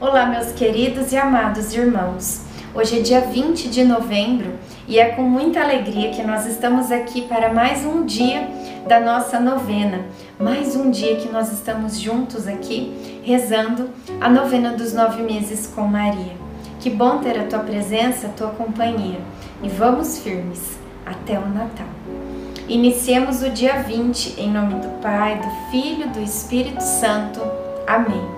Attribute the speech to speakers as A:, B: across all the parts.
A: Olá, meus queridos e amados irmãos. Hoje é dia 20 de novembro e é com muita alegria que nós estamos aqui para mais um dia da nossa novena, mais um dia que nós estamos juntos aqui rezando a novena dos nove meses com Maria. Que bom ter a tua presença, a tua companhia e vamos firmes até o Natal. Iniciemos o dia 20 em nome do Pai, do Filho do Espírito Santo. Amém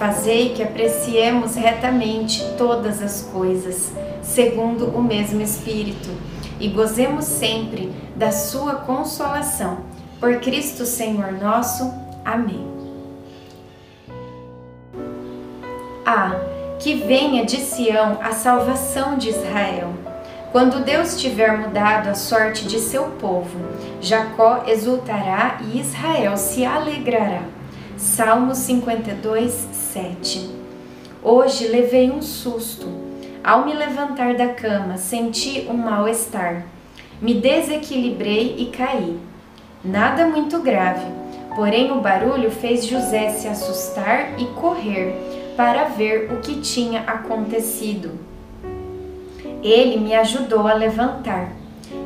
A: Fazei que apreciemos retamente todas as coisas, segundo o mesmo Espírito, e gozemos sempre da Sua consolação. Por Cristo Senhor nosso. Amém. Ah, que venha de Sião a salvação de Israel. Quando Deus tiver mudado a sorte de seu povo, Jacó exultará e Israel se alegrará. Salmo 52, 7 Hoje levei um susto. Ao me levantar da cama, senti um mal-estar. Me desequilibrei e caí. Nada muito grave, porém o barulho fez José se assustar e correr para ver o que tinha acontecido. Ele me ajudou a levantar.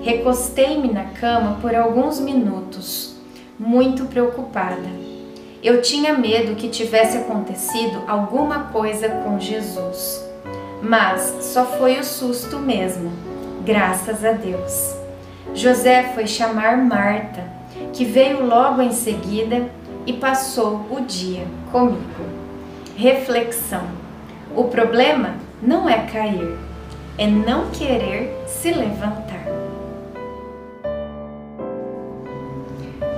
A: Recostei-me na cama por alguns minutos, muito preocupada. Eu tinha medo que tivesse acontecido alguma coisa com Jesus. Mas só foi o susto mesmo, graças a Deus. José foi chamar Marta, que veio logo em seguida e passou o dia comigo. Reflexão: o problema não é cair, é não querer se levantar.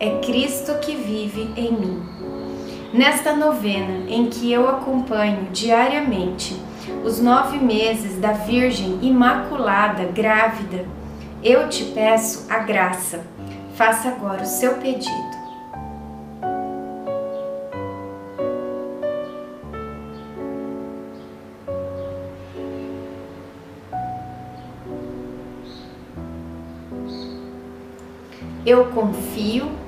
A: é Cristo que vive em mim. Nesta novena em que eu acompanho diariamente os nove meses da Virgem Imaculada grávida, eu te peço a graça. Faça agora o seu pedido. Eu confio